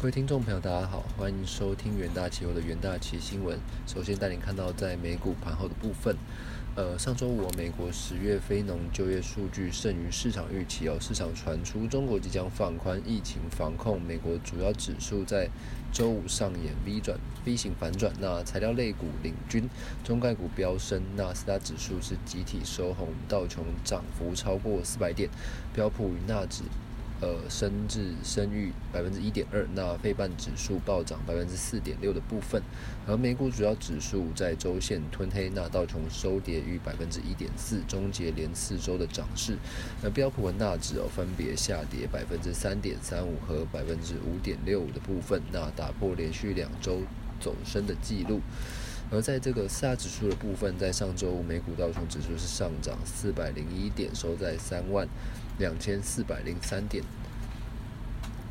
各位听众朋友，大家好，欢迎收听元大期货的元大期新闻。首先带您看到在美股盘后的部分，呃，上周五美国十月非农就业数据胜于市场预期哦，市场传出中国即将放宽疫情防控，美国主要指数在周五上演 V 转 V 型反转，那材料类股领军，中概股飙升，纳斯达指数是集体收红，道琼涨幅超过四百点，标普与纳指。呃，升至升逾百分之一点二，那费半指数暴涨百分之四点六的部分，而美股主要指数在周线吞黑，那道琼收跌逾百分之一点四，终结连四周的涨势。而标普和纳指哦分别下跌百分之三点三五和百分之五点六五的部分，那打破连续两周走升的记录。而在这个四大指数的部分，在上周五美股道琼指数是上涨四百零一点，收在三万两千四百零三点。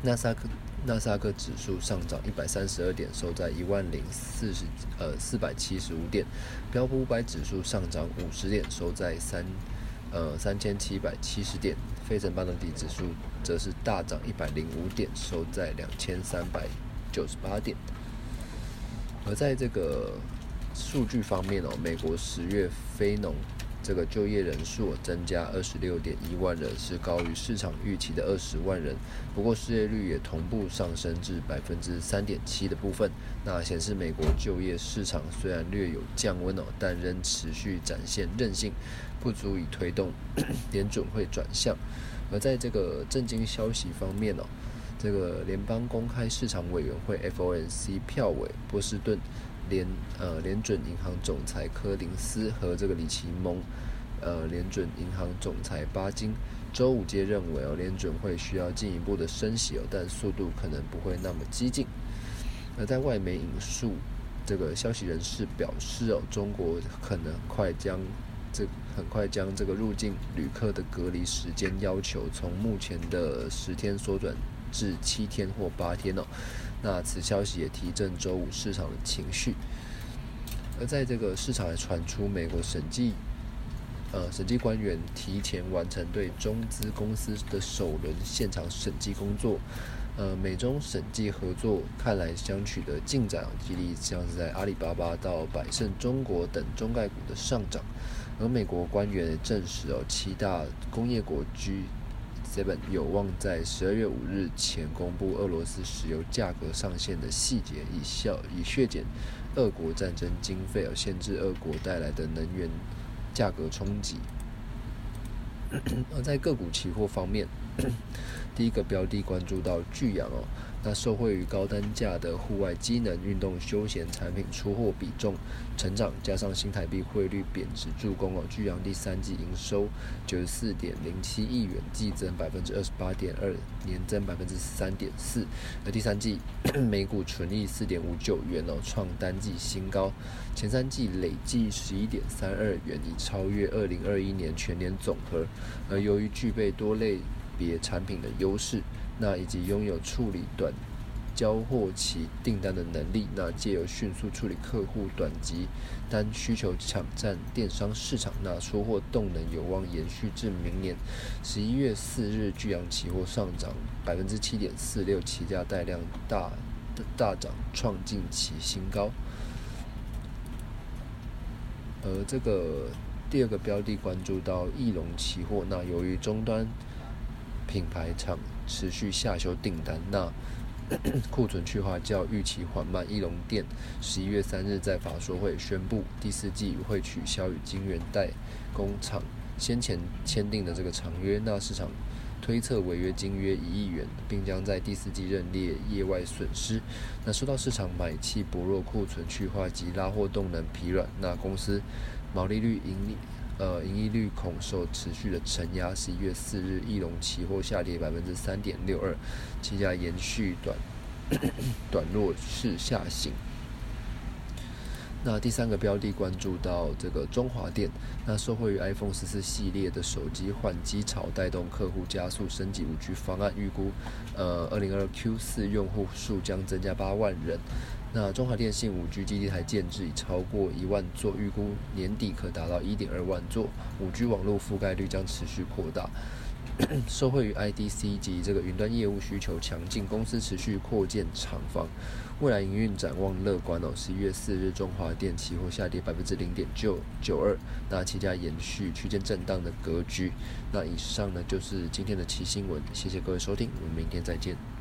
纳斯克纳斯克指数上涨一百三十二点，收在一万零四十呃四百七十五点。标普五百指数上涨五十点，收在三呃三千七百七十点。费城半导体指数则是大涨一百零五点，收在两千三百九十八点。而在这个数据方面哦，美国十月非农这个就业人数增加二十六点一万人，是高于市场预期的二十万人。不过失业率也同步上升至百分之三点七的部分，那显示美国就业市场虽然略有降温哦，但仍持续展现韧性，不足以推动 联准会转向。而在这个震惊消息方面哦，这个联邦公开市场委员会 FOMC 票委波士顿。联呃联准银行总裁柯林斯和这个里奇蒙呃联准银行总裁巴金周五皆认为哦联准会需要进一步的升息哦，但速度可能不会那么激进。而在外媒引述这个消息人士表示哦，中国可能快将这很快将这个入境旅客的隔离时间要求从目前的十天缩短。至七天或八天哦，那此消息也提振周五市场的情绪。而在这个市场还传出美国审计，呃，审计官员提前完成对中资公司的首轮现场审计工作，呃，美中审计合作看来将取得进展，激励像是在阿里巴巴到百胜中国等中概股的上涨。而美国官员证实哦，七大工业国居。Seven 有望在十二月五日前公布俄罗斯石油价格上限的细节，以效以削减俄国战争经费，而限制俄国带来的能源价格冲击。而在个股期货方面，第一个标的关注到巨阳哦。那受惠于高单价的户外机能运动休闲产品出货比重成长，加上新台币汇率贬值助攻哦，巨阳第三季营收九十四点零七亿元，季增百分之二十八点二，年增百分之三点四。而第三季 每股纯利四点五九元哦，创单季新高。前三季累计十一点三二元，已超越二零二一年全年总和。而由于具备多类别产品的优势。那以及拥有处理短交货期订单的能力，那借由迅速处理客户短期单需求，抢占电商市场，那出货动能有望延续至明年。十一月四日，巨阳期货上涨百分之七点四六，期价带量大大涨，创近期新高。而这个第二个标的关注到翼龙期货，那由于终端品牌厂。持续下修订单，那 库存去化较预期缓慢。翼龙店十一月三日在法说会宣布，第四季会取消与金源代工厂先前签订的这个长约，那市场推测违约金约一亿元，并将在第四季认列业外损失。那受到市场买气薄弱、库存去化及拉货动能疲软，那公司毛利率盈利。呃，盈利率恐受持续的承压。十一月四日，翼龙期货下跌百分之三点六二，期价延续短 短弱势下行。那第三个标的关注到这个中华电，那受惠于 iPhone 十四系列的手机换机潮，带动客户加速升级五 G 方案，预估呃二零二 Q 四用户数将增加八万人。那中华电信五 G 基地台建制已超过一万座，预估年底可达到一点二万座。五 G 网络覆盖率将持续扩大。受惠于 IDC 及这个云端业务需求强劲，公司持续扩建厂房，未来营运展望乐观哦。十一月四日，中华电期货下跌百分之零点九九二，那期价延续区间震荡的格局。那以上呢就是今天的奇新闻，谢谢各位收听，我们明天再见。